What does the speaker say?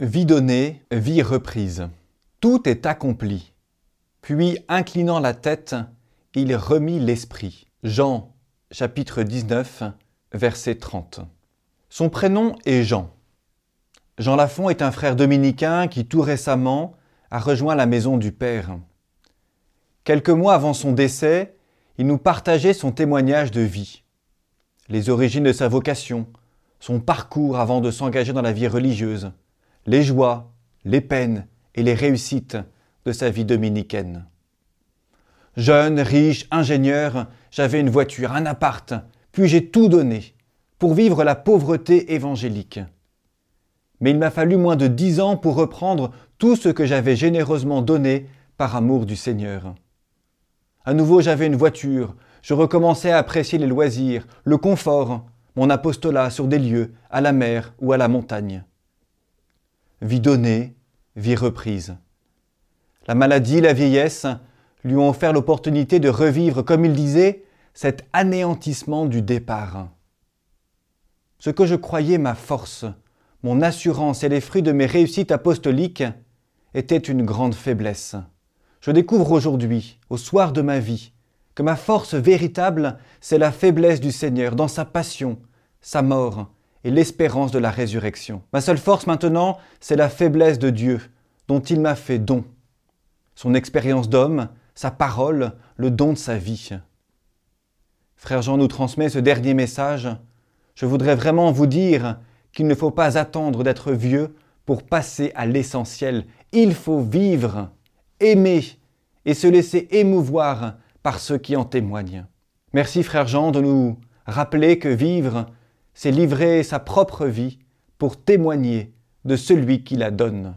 Vie donnée, vie reprise. Tout est accompli. Puis, inclinant la tête, il remit l'esprit. Jean, chapitre 19, verset 30. Son prénom est Jean. Jean Lafont est un frère dominicain qui tout récemment a rejoint la maison du Père. Quelques mois avant son décès, il nous partageait son témoignage de vie, les origines de sa vocation, son parcours avant de s'engager dans la vie religieuse, les joies, les peines et les réussites de sa vie dominicaine. Jeune, riche, ingénieur, j'avais une voiture, un appart, puis j'ai tout donné pour vivre la pauvreté évangélique. Mais il m'a fallu moins de dix ans pour reprendre tout ce que j'avais généreusement donné par amour du Seigneur. À nouveau j'avais une voiture, je recommençais à apprécier les loisirs, le confort, mon apostolat sur des lieux, à la mer ou à la montagne vie donnée, vie reprise. La maladie, la vieillesse lui ont offert l'opportunité de revivre, comme il disait, cet anéantissement du départ. Ce que je croyais ma force, mon assurance et les fruits de mes réussites apostoliques étaient une grande faiblesse. Je découvre aujourd'hui, au soir de ma vie, que ma force véritable, c'est la faiblesse du Seigneur dans sa passion, sa mort et l'espérance de la résurrection. Ma seule force maintenant, c'est la faiblesse de Dieu, dont il m'a fait don. Son expérience d'homme, sa parole, le don de sa vie. Frère Jean nous transmet ce dernier message. Je voudrais vraiment vous dire qu'il ne faut pas attendre d'être vieux pour passer à l'essentiel. Il faut vivre, aimer et se laisser émouvoir par ceux qui en témoignent. Merci frère Jean de nous rappeler que vivre, c'est livrer sa propre vie pour témoigner de celui qui la donne.